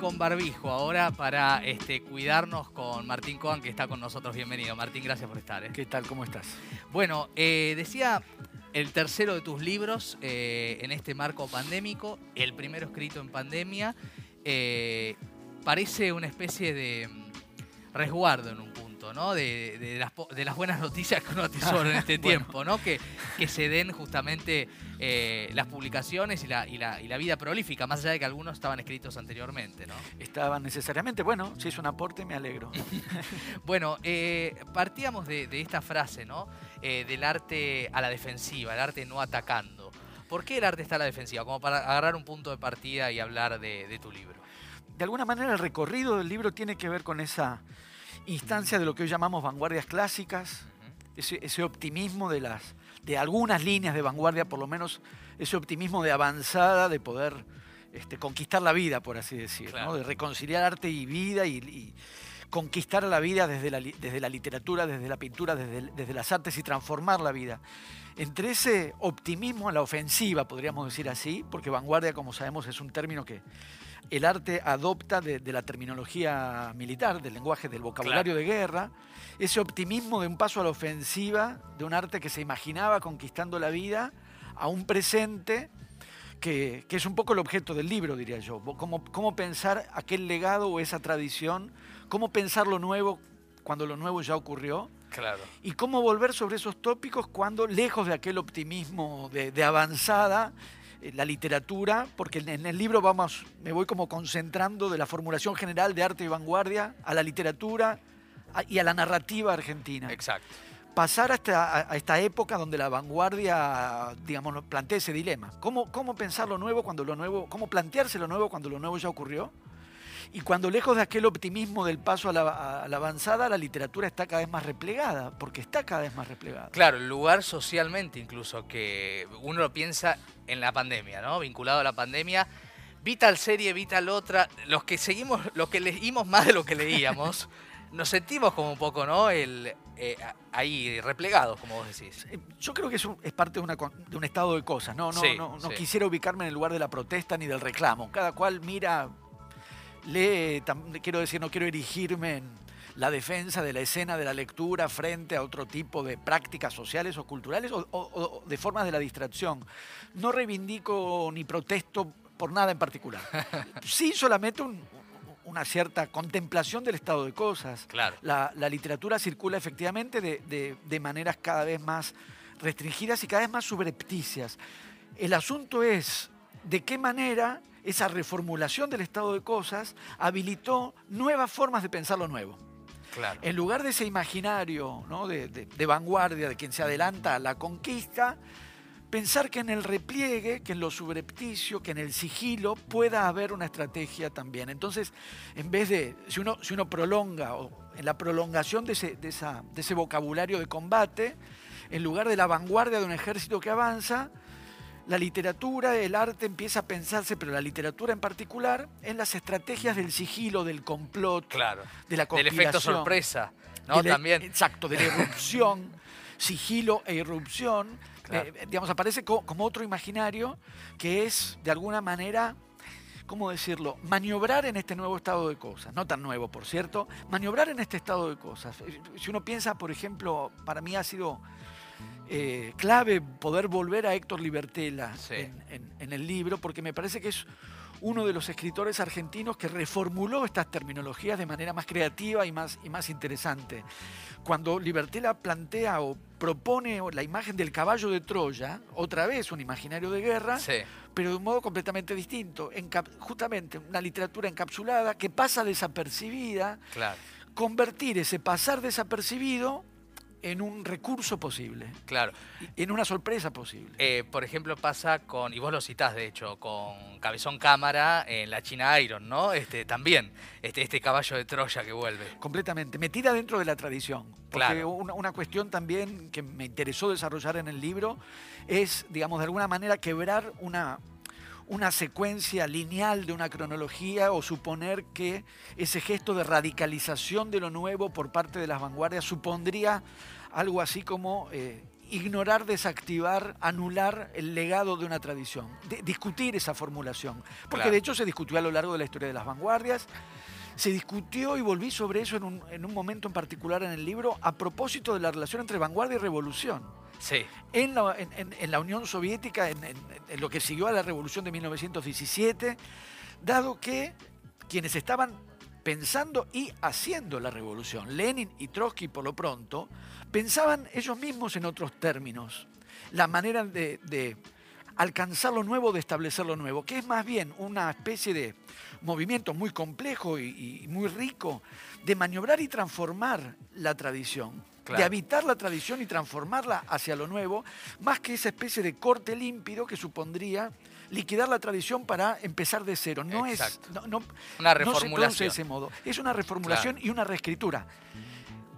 con barbijo ahora para este, cuidarnos con Martín Coan, que está con nosotros. Bienvenido, Martín, gracias por estar. ¿eh? ¿Qué tal? ¿Cómo estás? Bueno, eh, decía el tercero de tus libros eh, en este marco pandémico, el primero escrito en pandemia, parece una especie de mm, resguardo en un punto. ¿No? De, las, buenas noticias que uno atesora en este tiempo, ¿no? Que, que se den justamente eh, las publicaciones y la, y, la, vida prolífica, más allá de que algunos estaban escritos anteriormente, ¿no? Estaban necesariamente, bueno, si es un aporte me alegro. bueno, eh, partíamos de, esta frase, ¿no? Eh, del arte a la defensiva, el arte no atacando. ¿Por qué el arte está a la defensiva? Como para agarrar un punto de partida y hablar de tu libro. De alguna manera el recorrido del libro tiene que ver con esa instancia de lo que hoy llamamos vanguardias clásicas, ese, optimismo de, las, de algunas líneas de vanguardia, por lo menos ese optimismo de avanzada, de poder este, conquistar la vida, por así decirlo, de reconciliar arte y vida y, conquistar la vida desde la, desde la literatura, desde la pintura, desde, desde, las artes y transformar la vida. Entre ese optimismo a la ofensiva, podríamos decir así, porque vanguardia, como sabemos, es un término que el arte adopta de, la terminología militar, del lenguaje, del vocabulario de guerra, ese optimismo de un paso a la ofensiva, de un arte que se imaginaba conquistando la vida, a un presente que, es un poco el objeto del libro, diría yo. Cómo, cómo pensar aquel legado o esa tradición, cómo pensar lo nuevo cuando lo nuevo ya ocurrió. Claro. Y cómo volver sobre esos tópicos cuando, lejos de aquel optimismo de, de avanzada, eh, la literatura, porque en el libro vamos, me voy como concentrando de la formulación general de arte y vanguardia a la literatura y a la narrativa argentina. Exacto. Pasar a esta época donde la vanguardia, digamos, plantea ese dilema. ¿Cómo, ¿Cómo pensar lo nuevo cuando lo nuevo, cómo plantearse lo nuevo cuando lo nuevo ya ocurrió? Y cuando lejos de aquel optimismo del paso a la, avanzada, la literatura está cada vez más replegada, porque está cada vez más replegada. Claro, el lugar socialmente incluso, que uno lo piensa en la pandemia, ¿no? Vinculado a la pandemia. Vi tal serie, vi tal otra. Los que seguimos, los que leímos más de lo que leíamos, nos sentimos como un poco, ¿no? El, eh, ahí replegados, como vos decís. Yo creo que es, es parte de, una, de, un estado de cosas. No, no, no, no quisiera ubicarme en el lugar de la protesta ni del reclamo. Cada cual mira lee, quiero decir, no quiero erigirme en la defensa de la escena de la lectura frente a otro tipo de prácticas sociales o culturales o, de formas de la distracción. No reivindico ni protesto por nada en particular. Sí, solamente una cierta contemplación del estado de cosas. Claro. La, literatura circula efectivamente de, de maneras cada vez más restringidas y cada vez más subrepticias. El asunto es de qué manera esa reformulación del estado de cosas habilitó nuevas formas de pensar lo nuevo. Claro. En lugar de ese imaginario de, vanguardia, de quien se adelanta a la conquista, pensar que en el repliegue, que en lo subrepticio, que en el sigilo pueda haber una estrategia también. Entonces, en vez de, si uno, si uno prolonga, o en la prolongación de ese, de ese vocabulario de combate, en lugar de la vanguardia de un ejército que avanza, la literatura, el arte empieza a pensarse, pero la literatura en particular, en las estrategias del sigilo, del complot, claro. de la conspiración. Del efecto sorpresa, ¿no? También. Exacto, de la irrupción, sigilo e irrupción. Eh, digamos, aparece como otro imaginario que es, de alguna manera, ¿cómo decirlo?, maniobrar en este nuevo estado de cosas, no tan nuevo, por cierto, maniobrar en este estado de cosas. Si uno piensa, por ejemplo, para mí ha sido eh, clave poder volver a Héctor Libertela en, el libro, porque me parece que es uno de los escritores argentinos que reformuló estas terminologías de manera más creativa y más, y más interesante. Cuando Libertela plantea o propone la imagen del caballo de Troya, otra vez un imaginario de guerra, pero de un modo completamente distinto, justamente una literatura encapsulada que pasa desapercibida, convertir ese pasar desapercibido en un recurso posible. Claro. En una sorpresa posible. Eh, por ejemplo, pasa con, y vos lo citás de hecho, con Cabezón Cámara en la China Iron, ¿no? Este, también, este, este caballo de Troya que vuelve. Completamente, metida dentro de la tradición. Porque claro. una, una cuestión también que me interesó desarrollar en el libro es, digamos, de alguna manera quebrar una, una secuencia lineal de una cronología o suponer que ese gesto de radicalización de lo nuevo por parte de las vanguardias supondría algo así como eh, ignorar, desactivar, anular el legado de una tradición, discutir esa formulación. Porque de hecho se discutió a lo largo de la historia de las vanguardias, se discutió y volví sobre eso en un, momento en particular en el libro a propósito de la relación entre vanguardia y revolución. Sí. En la, en la Unión Soviética, en, lo que siguió a la revolución de 1917, dado que quienes estaban pensando y haciendo la revolución, Lenin y Trotsky por lo pronto, pensaban ellos mismos en otros términos. La manera de, alcanzar lo nuevo, de establecer lo nuevo, que es más bien una especie de movimiento muy complejo y, muy rico de maniobrar y transformar la tradición. De habitar la tradición y transformarla hacia lo nuevo, más que esa especie de corte límpido que supondría liquidar la tradición para empezar de cero. No es no, una reformulación. se de ese modo. Es una reformulación y una reescritura.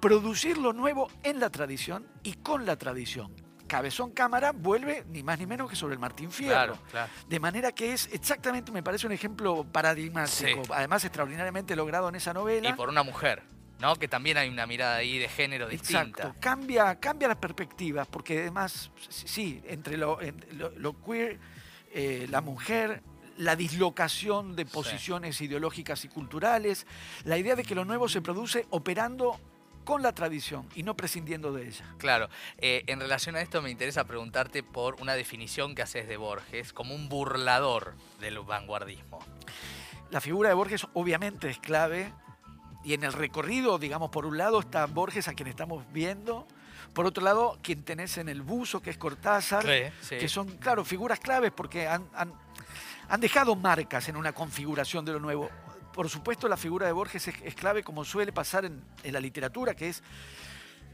Producir lo nuevo en la tradición y con la tradición. Cabezón Cámara vuelve ni más ni menos que sobre el Martín Fierro. De manera que es exactamente, me parece un ejemplo paradigmático, además extraordinariamente logrado en esa novela. Y por una mujer. ¿No? Que también hay una mirada ahí de género distinta. Exacto. Cambia, cambia las perspectivas, porque además, sí, entre lo, lo queer eh, la mujer, la dislocación de posiciones ideológicas y culturales, la idea de que lo nuevo se produce operando con la tradición y no prescindiendo de ella. Claro, eh, en relación a esto me interesa preguntarte por una definición que haces de Borges como un burlador del vanguardismo. La figura de Borges obviamente es clave y en el recorrido, digamos, por un lado está Borges a quien estamos viendo, por otro lado, quien tenés en el buzo, que es Cortázar, que son, claro, figuras claves porque han, dejado marcas en una configuración de lo nuevo. Por supuesto, la figura de Borges es, clave, como suele pasar en, la literatura, que es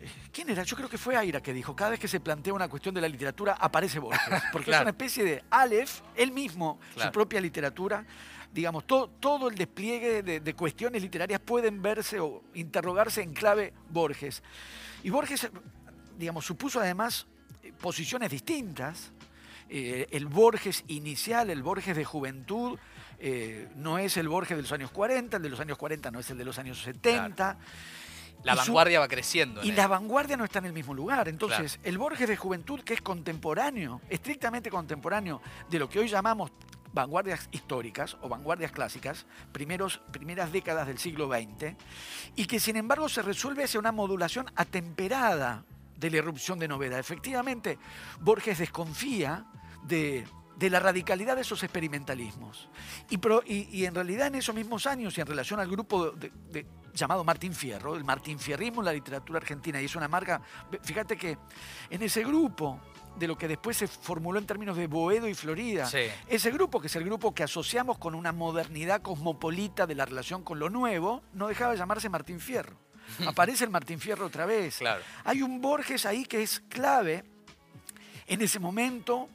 eh, ¿Quién era? Yo creo que fue Aira que dijo, cada vez que se plantea una cuestión de la literatura aparece Borges, porque es una especie de Aleph, él mismo, su propia literatura, digamos, todo el despliegue de, de, cuestiones literarias pueden verse o interrogarse en clave Borges. Y Borges digamos, supuso además eh, posiciones distintas. Eh, el Borges inicial, el Borges de juventud, eh, no es el Borges de los años 40, el de los años 40 no es el de los años 70. La vanguardia va creciendo. Y la vanguardia no está en el mismo lugar. Entonces, el Borges de juventud, que es contemporáneo, estrictamente contemporáneo de lo que hoy llamamos vanguardias históricas o vanguardias clásicas, primeros, primeras décadas del siglo XX, y que sin embargo se resuelve hacia una modulación atemperada de la irrupción de novedad. Efectivamente, Borges desconfía de, la radicalidad de esos experimentalismos. Y, en realidad en esos mismos años y en relación al grupo llamado Martín Fierro, el Martín Fierrismo en la literatura argentina, y es una marca, fíjate que en ese grupo de lo que después se formuló en términos de Boedo y Florida, ese grupo, que es el grupo que asociamos con una modernidad cosmopolita de la relación con lo nuevo, no dejaba de llamarse Martín Fierro. Aparece el Martín Fierro otra vez. Hay un Borges ahí que es clave en ese momento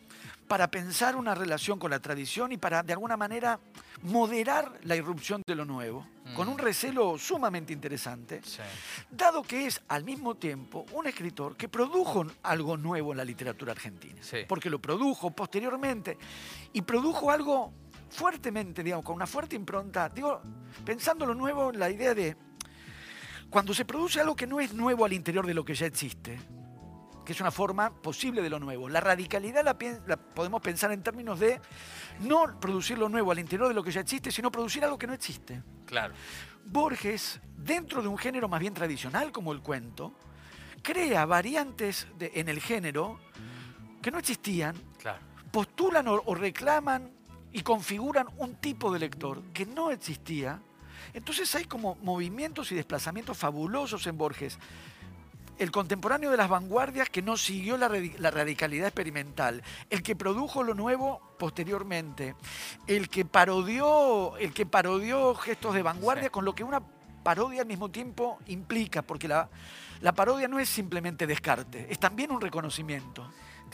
para pensar una relación con la tradición y para, de alguna manera, moderar la irrupción de lo nuevo, con un mm. recelo sumamente interesante, dado que es al mismo tiempo un escritor que produjo algo nuevo en la literatura argentina, porque lo produjo posteriormente y produjo algo fuertemente, digamos, con una fuerte impronta, digo, pensando lo nuevo, la idea de cuando se produce algo que no es nuevo al interior de lo que ya existe, que es una forma posible de lo nuevo. La radicalidad la, podemos pensar en términos de no producir lo nuevo al interior de lo que ya existe, sino producir algo que no existe. Claro. Borges, dentro de un género más bien tradicional como el cuento, crea variantes en el género que no existían, postulan o reclaman y configuran un tipo de lector que no existía entonces hay como movimientos y desplazamientos fabulosos en Borges. El contemporáneo de las vanguardias que no siguió la, radicalidad experimental, el que produjo lo nuevo posteriormente, el que parodió, el que parodió gestos de vanguardia con lo que una parodia al mismo tiempo implica, porque la, la parodia no es simplemente descarte, es también un reconocimiento.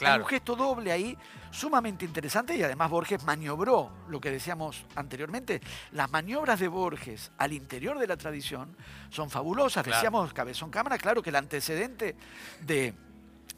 Hay un gesto doble ahí sumamente interesante y además Borges maniobró lo que decíamos anteriormente. Las maniobras de Borges al interior de la tradición son fabulosas. Decíamos Cabezón Cámara, claro que el antecedente de,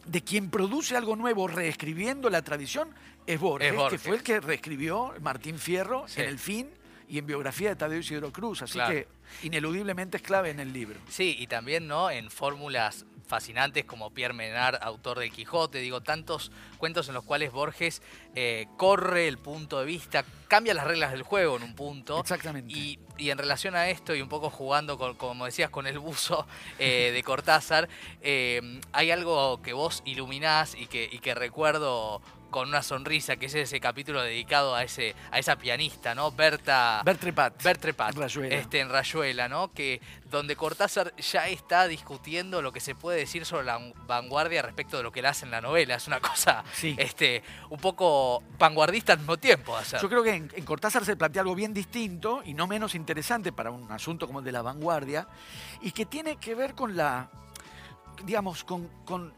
de quien produce algo nuevo reescribiendo la tradición es Borges, que fue el que reescribió Martín Fierro en El Fin y en biografía de Tadeo Isidro Cruz. Así que ineludiblemente es clave en el libro. Sí, y también ¿no? en fórmulas fascinantes como Pierre Menard, autor del Quijote, digo, tantos cuentos en los cuales Borges eh, corre el punto de vista, cambia las reglas del juego en un punto. Exactamente. Y, en relación a esto, y un poco jugando, con, como decías, con el buzo eh, de Cortázar, eh, hay algo que vos iluminás y que, y que recuerdo con una sonrisa, que es ese capítulo dedicado a ese a esa pianista, ¿no? Berta Bertrepat. Bertrepat. Este en Rayuela, ¿no? Que donde Cortázar ya está discutiendo lo que se puede decir sobre la vanguardia respecto de lo que él hace en la novela. Es una cosa este, un poco vanguardista al mismo tiempo. Yo creo que en, Cortázar se plantea algo bien distinto y no menos interesante para un asunto como el de la vanguardia y que tiene que ver con la, digamos, con, con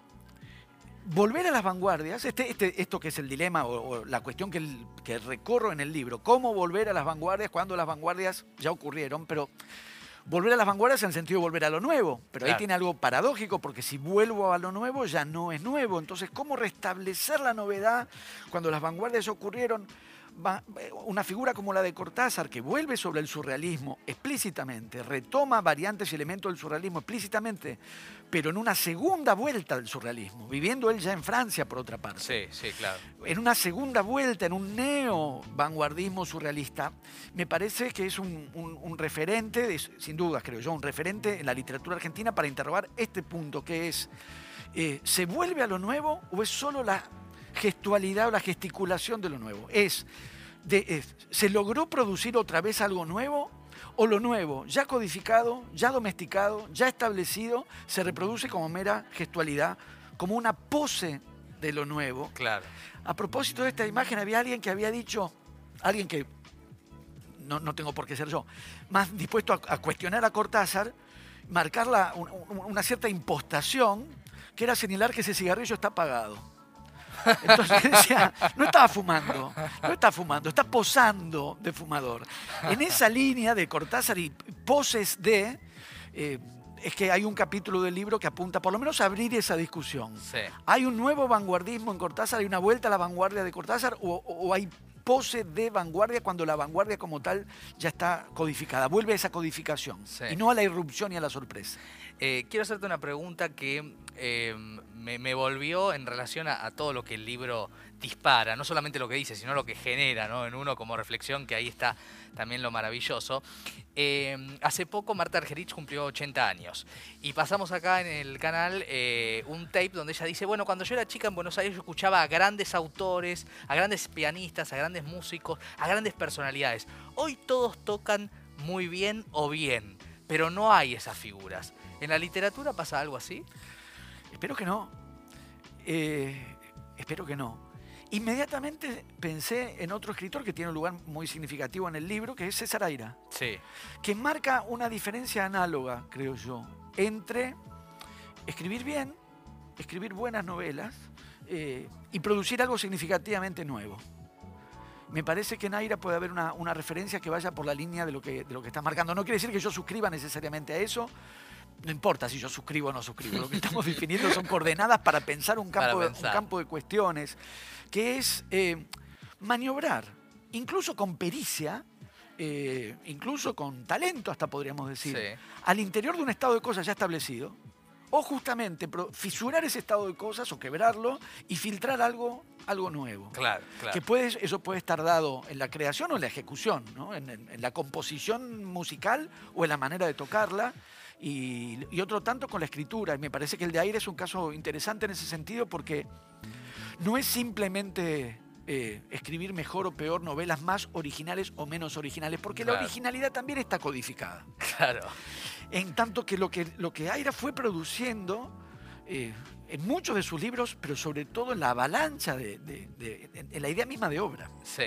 volver a las vanguardias, este, este, esto que es el dilema o, la cuestión que, que, recorro en el libro, cómo volver a las vanguardias cuando las vanguardias ya ocurrieron, pero volver a las vanguardias en el sentido de volver a lo nuevo, pero ahí tiene algo paradójico porque si vuelvo a lo nuevo ya no es nuevo, entonces cómo restablecer la novedad cuando las vanguardias ocurrieron una figura como la de Cortázar, que vuelve sobre el surrealismo explícitamente, retoma variantes y elementos del surrealismo explícitamente, pero en una segunda vuelta del surrealismo, viviendo él ya en Francia por otra parte. Sí, sí, claro. En una segunda vuelta, en un neo-vanguardismo surrealista, me parece que es un, referente, sin dudas creo yo, un referente en la literatura argentina para interrogar este punto, que es, eh, ¿se vuelve a lo nuevo o es solo la gestualidad o la gesticulación de lo nuevo. Es, de, ¿se logró producir otra vez algo nuevo? ¿O lo nuevo, ya codificado, ya domesticado, ya establecido, se reproduce como mera gestualidad, como una pose de lo nuevo? Claro. A propósito de esta imagen, había alguien que había dicho, alguien que no, tengo por qué ser yo, más dispuesto a, cuestionar a Cortázar, marcar una cierta impostación, que era señalar que ese cigarrillo está apagado. Entonces decía, no estaba fumando, no está fumando, está posando de fumador. En esa línea de Cortázar y poses de... Eh, es que hay un capítulo del libro que apunta por lo menos a abrir esa discusión. ¿Hay un nuevo vanguardismo en Cortázar? ¿Hay una vuelta a la vanguardia de Cortázar? ¿O, hay pose de vanguardia cuando la vanguardia como tal ya está codificada? Vuelve a esa codificación y no a la irrupción y a la sorpresa. Eh, quiero hacerte una pregunta que eh, me, volvió en relación a, todo lo que el libro dispara, no solamente lo que dice, sino lo que genera ¿no? en uno como reflexión, que ahí está también lo maravilloso. Eh, hace poco Marta Argerich cumplió 80 años y pasamos acá en el canal un tape donde ella dice, bueno, cuando yo era chica en Buenos Aires yo escuchaba a grandes autores, a grandes pianistas, a grandes músicos, a grandes personalidades. Hoy todos tocan muy bien o bien, pero no hay esas figuras. ¿En la literatura pasa algo así? Espero que no. Eh, espero que no. Inmediatamente pensé en otro escritor que tiene un lugar muy significativo en el libro, que es César Aira. Sí. Que marca una diferencia análoga, creo yo, entre escribir bien, escribir buenas novelas eh, y producir algo significativamente nuevo. Me parece que en Aira puede haber una, referencia que vaya por la línea de lo que, de lo que está marcando. No quiere decir que yo suscriba necesariamente a eso, no importa si yo suscribo o no suscribo, lo que estamos definiendo son coordenadas para pensar un campo, De, un campo de cuestiones, que es eh, maniobrar, incluso con pericia, eh, incluso con talento hasta podríamos decir, al interior de un estado de cosas ya establecido, o justamente fisurar ese estado de cosas o quebrarlo y filtrar algo, algo nuevo. Claro, Que puede, eso puede estar dado en la creación o en la ejecución, en, en la composición musical o en la manera de tocarla y, otro tanto con la escritura. Y me parece que el de aire es un caso interesante en ese sentido porque no es simplemente eh, escribir mejor o peor novelas más originales o menos originales, porque la originalidad también está codificada. Claro. En tanto que lo que, lo que Aira fue produciendo eh, en muchos de sus libros, pero sobre todo en la avalancha, de, en la idea misma de obra. Sí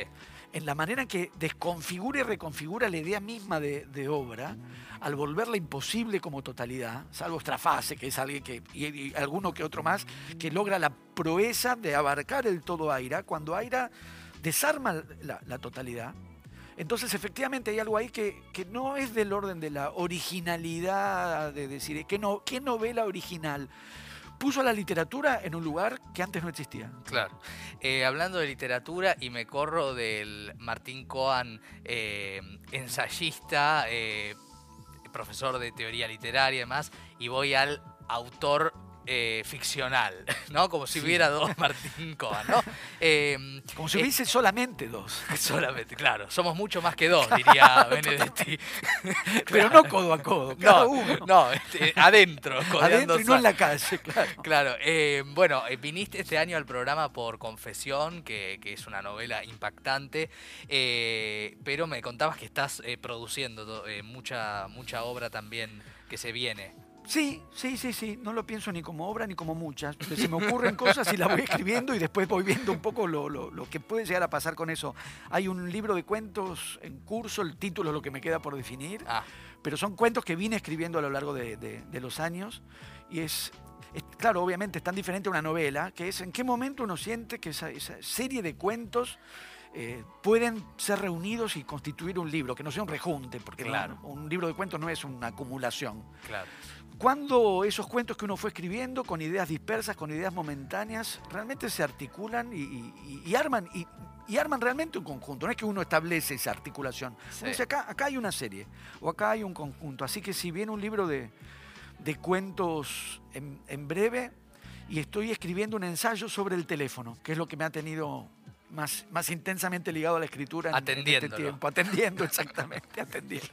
en la manera en que desconfigura y reconfigura la idea misma de, obra, al volverla imposible como totalidad, salvo Strafase, que es alguien que, y, alguno que otro más, que logra la proeza de abarcar el todo Aira, cuando Aira desarma la, totalidad. Entonces, efectivamente, hay algo ahí que, no es del orden de la originalidad, de decir, ¿qué, no, qué novela original? Puso la literatura en un lugar que antes no existía. Claro. Eh, hablando de literatura, y me corro del Martín Coan, eh, ensayista, eh, profesor de teoría literaria y demás, y voy al autor eh, ficcional, ¿no? Como si hubiera dos Martín Cohen, ¿no? Em, Como si hubiese solamente dos. Solamente, claro. Somos mucho más que dos, diría Benedetti. Pero no codo a codo, cada no, uno. No, este, adentro. Adentro y no en la calle, claro. Claro. Eh, bueno, eh, viniste este año al programa por Confesión, que, es una novela impactante, pero me contabas que estás produciendo mucha, mucha obra también que se viene. Sí, sí, sí, sí. No lo pienso ni como obra ni como muchas. Se me ocurren cosas y las voy escribiendo y después voy viendo un poco lo, que puede llegar a pasar con eso. Hay un libro de cuentos en curso, el título es lo que me queda por definir, ah. pero son cuentos que vine escribiendo a lo largo de, los años y es, claro, obviamente es tan diferente a una novela, que es en qué momento uno siente que esa, serie de cuentos eh, pueden ser reunidos y constituir un libro, que no sea un rejunte, porque claro. un libro de cuentos no es una acumulación. Claro. Cuando esos cuentos que uno fue escribiendo, con ideas dispersas, con ideas momentáneas, realmente se articulan y, arman, y, arman realmente un conjunto. No es que uno establece esa articulación. dice, acá, acá hay una serie, o acá hay un conjunto. Así que si viene un libro de, cuentos en breve, y estoy escribiendo un ensayo sobre el teléfono, que es lo que me ha tenido más, más intensamente ligado a la escritura en, este tiempo. Atendiendo, exactamente, atendiendo.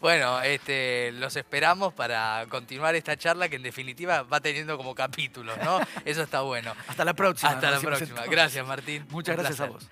Bueno, este, los esperamos para continuar esta charla que en definitiva va teniendo como capítulos, ¿no? Eso está bueno. Hasta la próxima. Hasta la próxima. Gracias, Martín. Muchas gracias a vos.